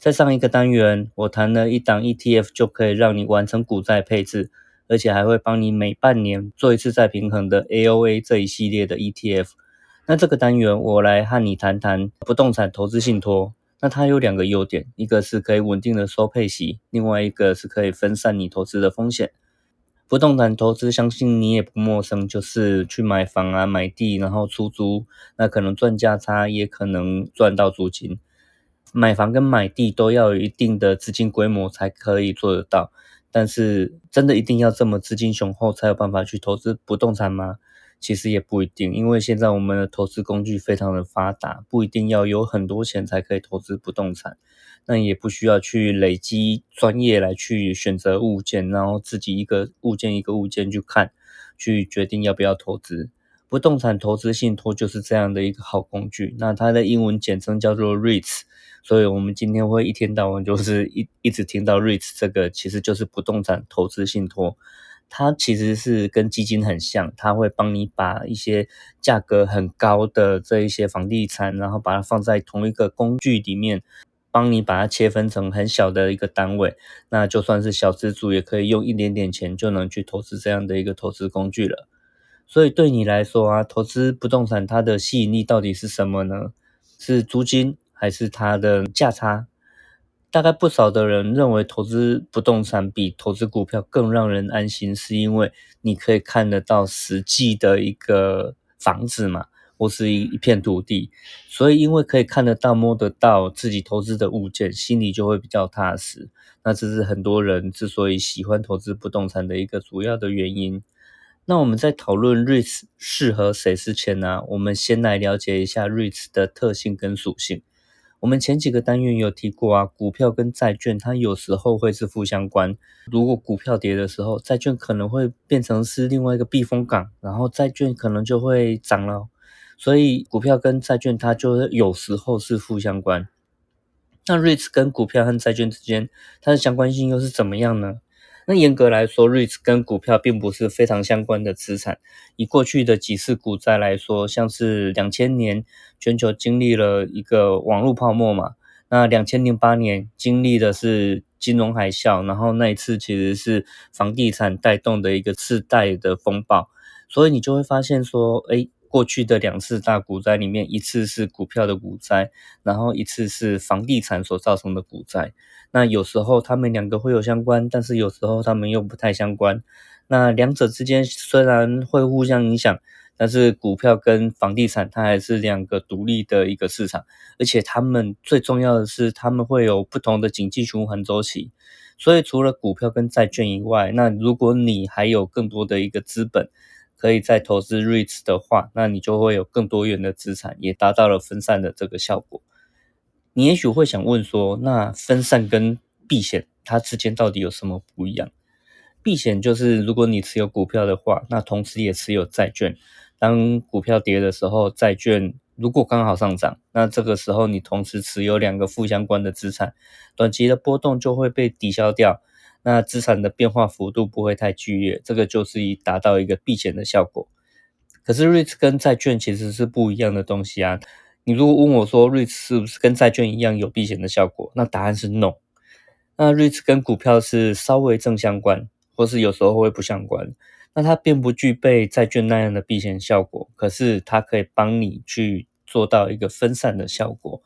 在上一个单元，我谈了一档 ETF 就可以让你完成股债配置，而且还会帮你每半年做一次再平衡的 AOA 这一系列的 ETF。那这个单元我来和你谈谈不动产投资信托。那它有两个优点，一个是可以稳定的收配息，另外一个是可以分散你投资的风险。不动产投资，相信你也不陌生，就是去买房啊、买地，然后出租，那可能赚价差，也可能赚到租金。买房跟买地都要有一定的资金规模才可以做得到，但是真的一定要这么资金雄厚才有办法去投资不动产吗？其实也不一定，因为现在我们的投资工具非常的发达，不一定要有很多钱才可以投资不动产，那也不需要去累积专业来去选择物件，然后自己一个物件一个物件去看，去决定要不要投资。不动产投资信托就是这样的一个好工具，那它的英文简称叫做 REITs，所以我们今天会一天到晚就是一一直听到 REITs 这个，其实就是不动产投资信托，它其实是跟基金很像，它会帮你把一些价格很高的这一些房地产，然后把它放在同一个工具里面，帮你把它切分成很小的一个单位，那就算是小资主也可以用一点点钱就能去投资这样的一个投资工具了。所以对你来说啊，投资不动产它的吸引力到底是什么呢？是租金还是它的价差？大概不少的人认为投资不动产比投资股票更让人安心，是因为你可以看得到实际的一个房子嘛，或是一一片土地，所以因为可以看得到、摸得到自己投资的物件，心里就会比较踏实。那这是很多人之所以喜欢投资不动产的一个主要的原因。那我们在讨论 REITs 适合谁之前呢，我们先来了解一下 REITs 的特性跟属性。我们前几个单元有提过啊，股票跟债券它有时候会是负相关。如果股票跌的时候，债券可能会变成是另外一个避风港，然后债券可能就会涨了。所以股票跟债券它就有时候是负相关。那 REITs 跟股票和债券之间它的相关性又是怎么样呢？那严格来说，REITs 跟股票并不是非常相关的资产。以过去的几次股灾来说，像是两千年全球经历了一个网络泡沫嘛，那两千零八年经历的是金融海啸，然后那一次其实是房地产带动的一个次贷的风暴，所以你就会发现说，哎。过去的两次大股灾里面，一次是股票的股灾，然后一次是房地产所造成的股灾。那有时候他们两个会有相关，但是有时候他们又不太相关。那两者之间虽然会互相影响，但是股票跟房地产它还是两个独立的一个市场，而且他们最重要的是他们会有不同的经济循环周期。所以除了股票跟债券以外，那如果你还有更多的一个资本。可以在投资 REITs 的话，那你就会有更多元的资产，也达到了分散的这个效果。你也许会想问说，那分散跟避险它之间到底有什么不一样？避险就是如果你持有股票的话，那同时也持有债券。当股票跌的时候，债券如果刚好上涨，那这个时候你同时持有两个负相关的资产，短期的波动就会被抵消掉。那资产的变化幅度不会太剧烈，这个就是以达到一个避险的效果。可是 REITs 跟债券其实是不一样的东西啊。你如果问我说 REITs 是不是跟债券一样有避险的效果，那答案是 no。那 REITs 跟股票是稍微正相关，或是有时候会不相关。那它并不具备债券那样的避险效果，可是它可以帮你去做到一个分散的效果。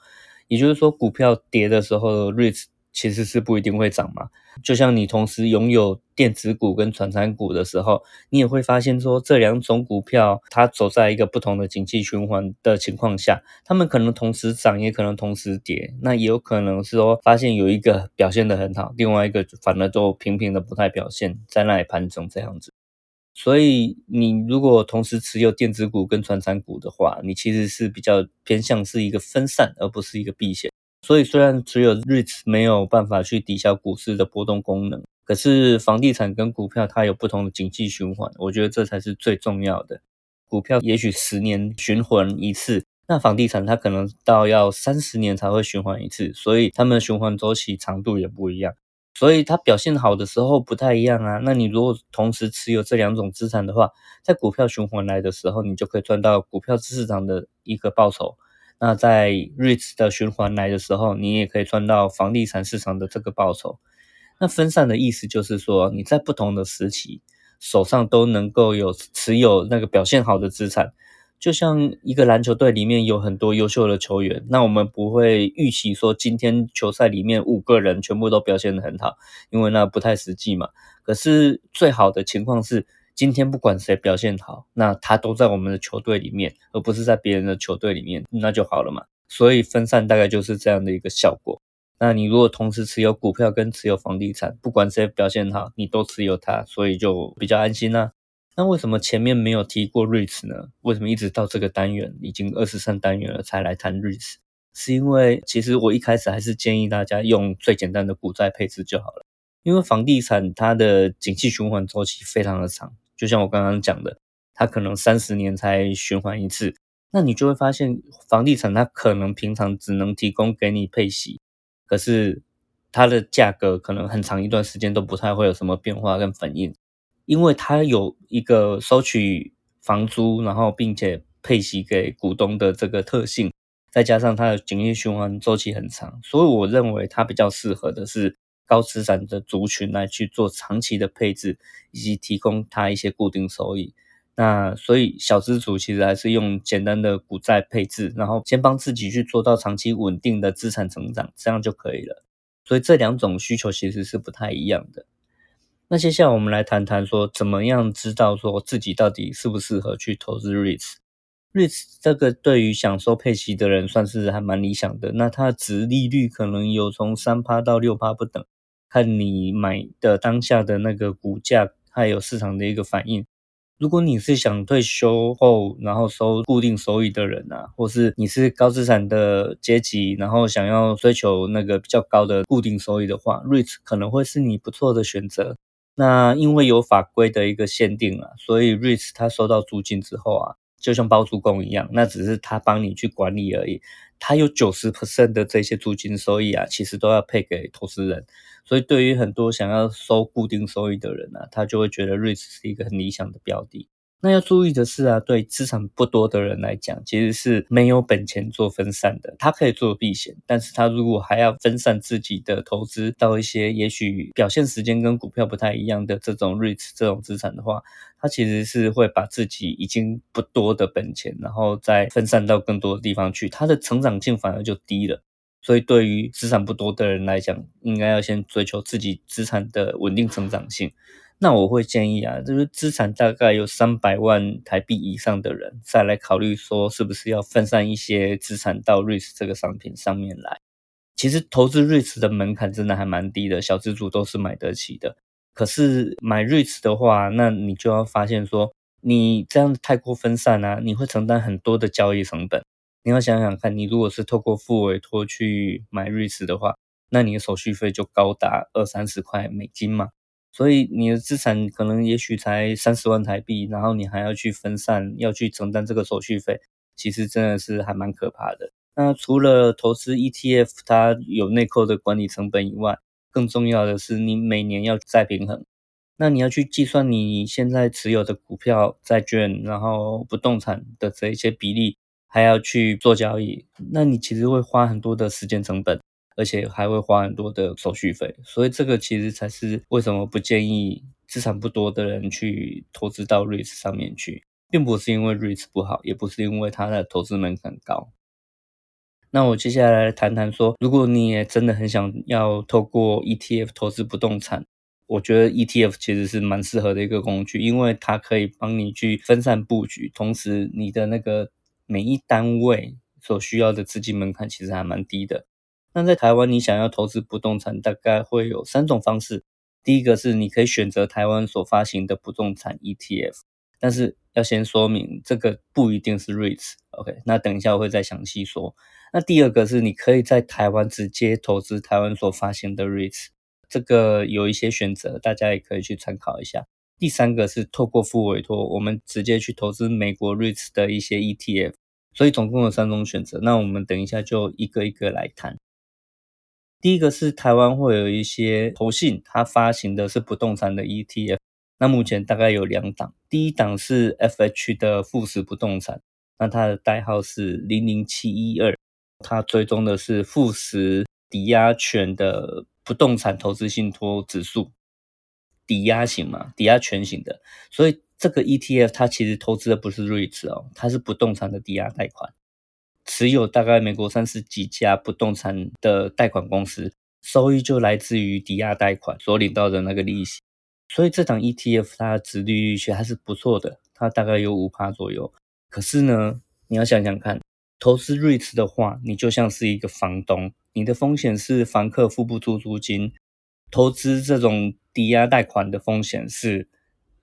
也就是说，股票跌的时候，REITs 其实是不一定会涨嘛，就像你同时拥有电子股跟传产股的时候，你也会发现说这两种股票它走在一个不同的景气循环的情况下，它们可能同时涨，也可能同时跌，那也有可能是说发现有一个表现的很好，另外一个反而都平平的不太表现，在那里盘整这样子。所以你如果同时持有电子股跟传产股的话，你其实是比较偏向是一个分散，而不是一个避险。所以虽然只有 REITs 没有办法去抵消股市的波动功能，可是房地产跟股票它有不同的经济循环，我觉得这才是最重要的。股票也许十年循环一次，那房地产它可能到要三十年才会循环一次，所以它们的循环周期长度也不一样。所以它表现好的时候不太一样啊。那你如果同时持有这两种资产的话，在股票循环来的时候，你就可以赚到股票市场的一个报酬。那在 REITs 的循环来的时候，你也可以赚到房地产市场的这个报酬。那分散的意思就是说，你在不同的时期手上都能够有持有那个表现好的资产。就像一个篮球队里面有很多优秀的球员，那我们不会预期说今天球赛里面五个人全部都表现得很好，因为那不太实际嘛。可是最好的情况是。今天不管谁表现好，那他都在我们的球队里面，而不是在别人的球队里面，那就好了嘛。所以分散大概就是这样的一个效果。那你如果同时持有股票跟持有房地产，不管谁表现好，你都持有它，所以就比较安心啦。那为什么前面没有提过 REITs 呢？为什么一直到这个单元已经二十三单元了才来谈 REITs？是因为其实我一开始还是建议大家用最简单的股债配置就好了，因为房地产它的景气循环周期非常的长。就像我刚刚讲的，它可能三十年才循环一次，那你就会发现房地产它可能平常只能提供给你配息，可是它的价格可能很长一段时间都不太会有什么变化跟反应，因为它有一个收取房租，然后并且配息给股东的这个特性，再加上它的经济循环周期很长，所以我认为它比较适合的是。高资产的族群来去做长期的配置，以及提供它一些固定收益。那所以小资主其实还是用简单的股债配置，然后先帮自己去做到长期稳定的资产成长，这样就可以了。所以这两种需求其实是不太一样的。那接下来我们来谈谈说，怎么样知道说自己到底适不适合去投资 REITs 这个对于享受配息的人算是还蛮理想的。那它的值利率可能有从三趴到六趴不等。看你买的当下的那个股价，还有市场的一个反应。如果你是想退休后然后收固定收益的人啊，或是你是高资产的阶级，然后想要追求那个比较高的固定收益的话，REIT 可能会是你不错的选择。那因为有法规的一个限定啊，所以 REIT 它收到租金之后啊，就像包租公一样，那只是他帮你去管理而已。他有九十 percent 的这些租金收益啊，其实都要配给投资人。所以，对于很多想要收固定收益的人呢，他就会觉得 REITs 是一个很理想的标的。那要注意的是啊，对资产不多的人来讲，其实是没有本钱做分散的。他可以做避险，但是他如果还要分散自己的投资到一些也许表现时间跟股票不太一样的这种 REITs 这种资产的话，他其实是会把自己已经不多的本钱，然后再分散到更多的地方去，它的成长性反而就低了。所以，对于资产不多的人来讲，应该要先追求自己资产的稳定成长性。那我会建议啊，就是资产大概有三百万台币以上的人，再来考虑说是不是要分散一些资产到 REITs 这个商品上面来。其实投资 REITs 的门槛真的还蛮低的，小资主都是买得起的。可是买 REITs 的话，那你就要发现说，你这样太过分散啊，你会承担很多的交易成本。你要想想看，你如果是透过付委托去买瑞士的话，那你的手续费就高达二三十块美金嘛。所以你的资产可能也许才三十万台币，然后你还要去分散，要去承担这个手续费，其实真的是还蛮可怕的。那除了投资 ETF，它有内扣的管理成本以外，更重要的是你每年要再平衡。那你要去计算你现在持有的股票、债券，然后不动产的这一些比例。还要去做交易，那你其实会花很多的时间成本，而且还会花很多的手续费，所以这个其实才是为什么不建议资产不多的人去投资到 REITs 上面去，并不是因为 REITs 不好，也不是因为它的投资门槛高。那我接下来谈谈说，如果你也真的很想要透过 ETF 投资不动产，我觉得 ETF 其实是蛮适合的一个工具，因为它可以帮你去分散布局，同时你的那个。每一单位所需要的资金门槛其实还蛮低的。那在台湾，你想要投资不动产，大概会有三种方式。第一个是你可以选择台湾所发行的不动产 ETF，但是要先说明这个不一定是 REITs，OK？那等一下我会再详细说。那第二个是你可以在台湾直接投资台湾所发行的 REITs，这个有一些选择，大家也可以去参考一下。第三个是透过副委托，我们直接去投资美国 REITs 的一些 ETF，所以总共有三种选择。那我们等一下就一个一个来谈。第一个是台湾会有一些投信，它发行的是不动产的 ETF，那目前大概有两档，第一档是 FH 的富时不动产，那它的代号是零零七一二，它追踪的是富时抵押权的不动产投资信托指数。抵押型嘛，抵押权型的，所以这个 ETF 它其实投资的不是 REITs 哦，它是不动产的抵押贷款，持有大概美国三十几家不动产的贷款公司，收益就来自于抵押贷款所领到的那个利息，所以这档 ETF 它的值利率其实还是不错的，它大概有五趴左右。可是呢，你要想想看，投资 REITs 的话，你就像是一个房东，你的风险是房客付不出租金。投资这种抵押贷款的风险是，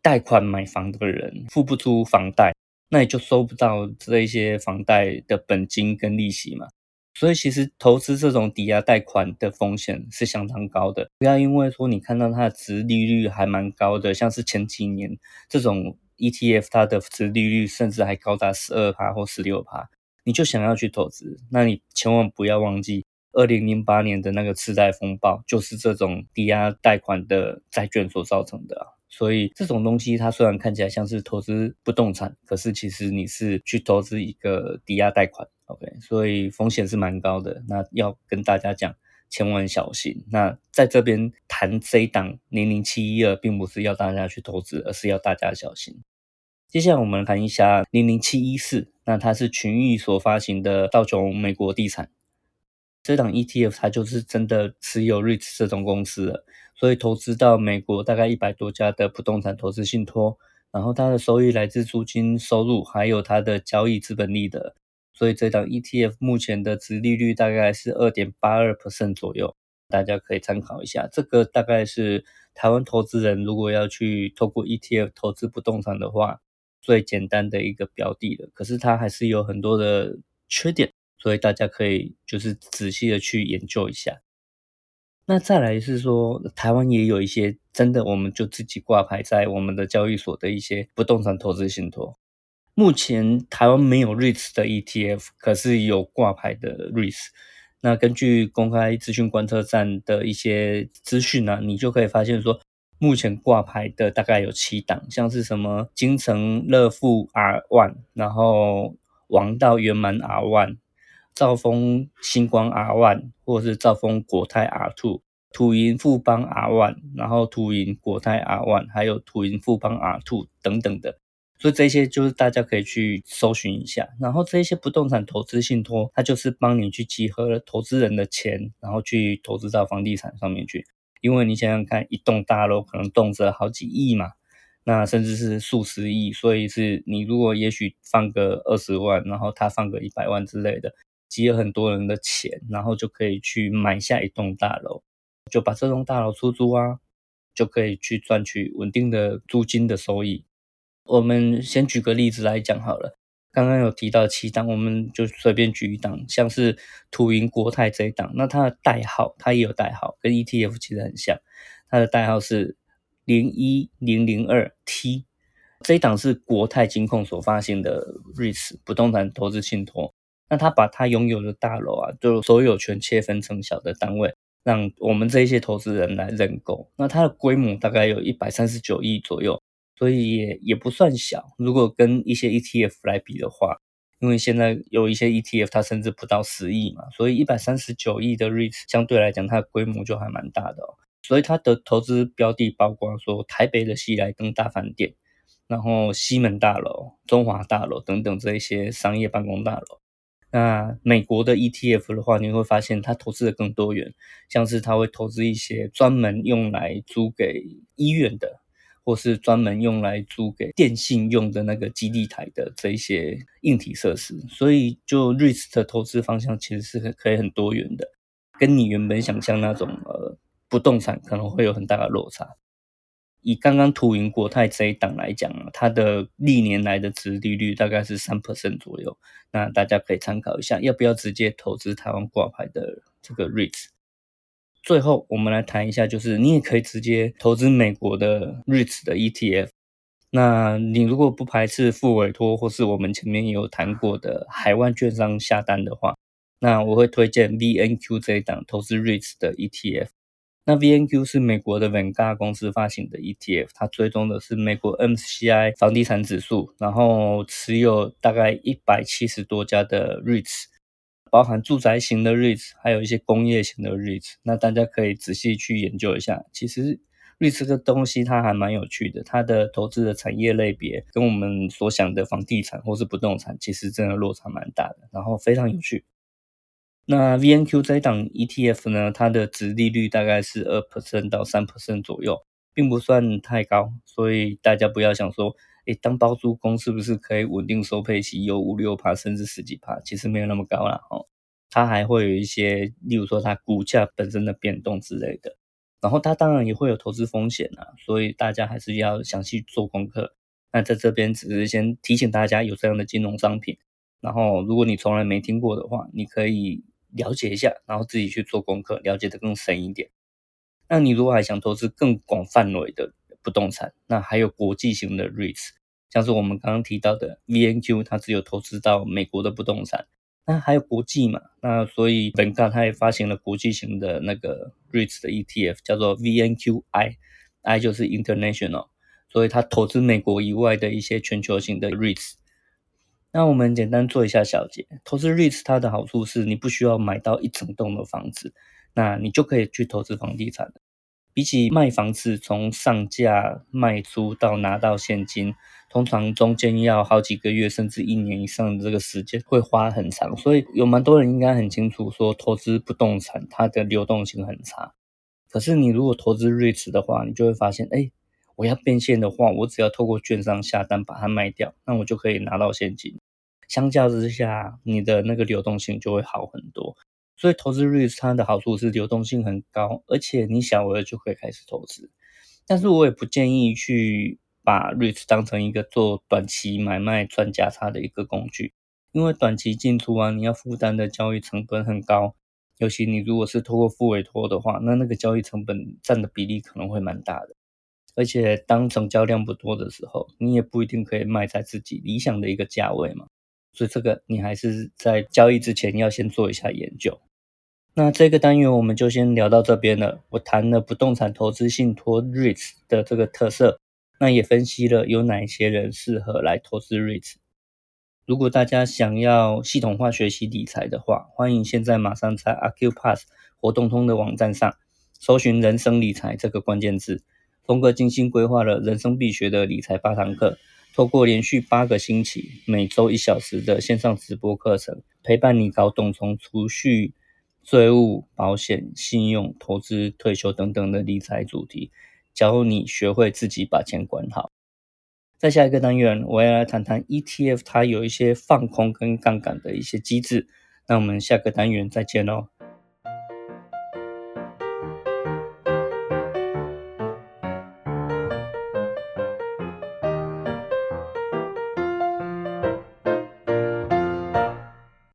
贷款买房的人付不出房贷，那你就收不到这一些房贷的本金跟利息嘛。所以其实投资这种抵押贷款的风险是相当高的。不要因为说你看到它的值利率还蛮高的，像是前几年这种 ETF 它的值利率甚至还高达十二趴或十六趴，你就想要去投资，那你千万不要忘记。二零零八年的那个次贷风暴，就是这种抵押贷款的债券所造成的啊。所以这种东西，它虽然看起来像是投资不动产，可是其实你是去投资一个抵押贷款，OK？所以风险是蛮高的。那要跟大家讲，千万小心。那在这边谈这一档零零七一二，并不是要大家去投资，而是要大家小心。接下来我们谈一下零零七一四，那它是群益所发行的道琼美国地产。这档 ETF 它就是真的持有 REITs 这种公司，所以投资到美国大概一百多家的不动产投资信托，然后它的收益来自租金收入，还有它的交易资本利得，所以这档 ETF 目前的值利率大概是二点八二 percent 左右，大家可以参考一下。这个大概是台湾投资人如果要去透过 ETF 投资不动产的话，最简单的一个标的了。可是它还是有很多的缺点。所以大家可以就是仔细的去研究一下。那再来是说，台湾也有一些真的，我们就自己挂牌在我们的交易所的一些不动产投资信托。目前台湾没有 REIT 的 ETF，可是有挂牌的 REIT。那根据公开资讯观测站的一些资讯呢，你就可以发现说，目前挂牌的大概有七档，像是什么金城乐富 R One，然后王道圆满 R One。兆丰星光 R One，或是兆丰国泰 R Two，土银富邦 R One，然后土银国泰 R One，还有土银富邦 R Two 等等的，所以这些就是大家可以去搜寻一下。然后这些不动产投资信托，它就是帮你去集合了投资人的钱，然后去投资到房地产上面去。因为你想想看，一栋大楼可能动辄好几亿嘛，那甚至是数十亿，所以是你如果也许放个二十万，然后他放个一百万之类的。集了很多人的钱，然后就可以去买下一栋大楼，就把这栋大楼出租啊，就可以去赚取稳定的租金的收益。我们先举个例子来讲好了，刚刚有提到七档，我们就随便举一档，像是土银国泰这一档，那它的代号它也有代号，跟 ETF 其实很像，它的代号是零一零零二 T，这一档是国泰金控所发行的 REITs 不动产投资信托。那他把他拥有的大楼啊，就所有权切分成小的单位，让我们这一些投资人来认购。那它的规模大概有一百三十九亿左右，所以也也不算小。如果跟一些 ETF 来比的话，因为现在有一些 ETF 它甚至不到十亿嘛，所以一百三十九亿的 REIT 相对来讲它的规模就还蛮大的哦。所以它的投资标的包括说台北的西来登大饭店，然后西门大楼、中华大楼等等这一些商业办公大楼。那美国的 ETF 的话，你会发现它投资的更多元，像是它会投资一些专门用来租给医院的，或是专门用来租给电信用的那个基地台的这一些硬体设施。所以，就 REITs 的投资方向其实是可以很多元的，跟你原本想象那种呃不动产可能会有很大的落差。以刚刚图赢国泰这一档来讲啊，它的历年来的值利率大概是三 percent 左右，那大家可以参考一下，要不要直接投资台湾挂牌的这个 REITs。最后，我们来谈一下，就是你也可以直接投资美国的 REITs 的 ETF。那你如果不排斥付委托，或是我们前面有谈过的海外券商下单的话，那我会推荐 VNQ 这一档投资 REITs 的 ETF。那 VNQ 是美国的 Vanguard 公司发行的 ETF，它追踪的是美国 MSCI 房地产指数，然后持有大概一百七十多家的 REITs。包含住宅型的 REITs，还有一些工业型的 REITs，那大家可以仔细去研究一下。其实 REITs 这个东西它还蛮有趣的，它的投资的产业类别跟我们所想的房地产或是不动产，其实真的落差蛮大的，然后非常有趣。那 VNQ 这档 ETF 呢，它的值利率大概是二 percent 到三 percent 左右，并不算太高，所以大家不要想说。诶，当包租公是不是可以稳定收配息，有五六趴甚至十几趴？其实没有那么高啦，哦。它还会有一些，例如说它股价本身的变动之类的。然后它当然也会有投资风险啊，所以大家还是要详细做功课。那在这边只是先提醒大家有这样的金融商品。然后如果你从来没听过的话，你可以了解一下，然后自己去做功课，了解的更深一点。那你如果还想投资更广范围的，不动产，那还有国际型的 REITs，像是我们刚刚提到的 VNQ，它只有投资到美国的不动产，那还有国际嘛？那所以本港它也发行了国际型的那个 REITs 的 ETF，叫做 VNQI，I 就是 International，所以它投资美国以外的一些全球型的 REITs。那我们简单做一下小结，投资 REITs 它的好处是你不需要买到一整栋的房子，那你就可以去投资房地产比起卖房子，从上架、卖出到拿到现金，通常中间要好几个月，甚至一年以上的这个时间会花很长。所以有蛮多人应该很清楚，说投资不动产它的流动性很差。可是你如果投资 REITs 的话，你就会发现，哎，我要变现的话，我只要透过券商下单把它卖掉，那我就可以拿到现金。相较之下，你的那个流动性就会好很多。所以投资 REITs 它的好处是流动性很高，而且你小额就可以开始投资。但是我也不建议去把 REITs 当成一个做短期买卖赚价差的一个工具，因为短期进出啊，你要负担的交易成本很高。尤其你如果是透过付委托的话，那那个交易成本占的比例可能会蛮大的。而且当成交量不多的时候，你也不一定可以卖在自己理想的一个价位嘛。所以这个你还是在交易之前要先做一下研究。那这个单元我们就先聊到这边了。我谈了不动产投资信托 REITs 的这个特色，那也分析了有哪些人适合来投资 REITs。如果大家想要系统化学习理财的话，欢迎现在马上在 Acupass 活动通的网站上搜寻“人生理财”这个关键字。峰哥精心规划了人生必学的理财八堂课，透过连续八个星期，每周一小时的线上直播课程，陪伴你搞懂从储蓄。税务、保险、信用、投资、退休等等的理财主题，教你学会自己把钱管好。在下一个单元，我要来谈谈 ETF，它有一些放空跟杠杆的一些机制。那我们下个单元再见喽。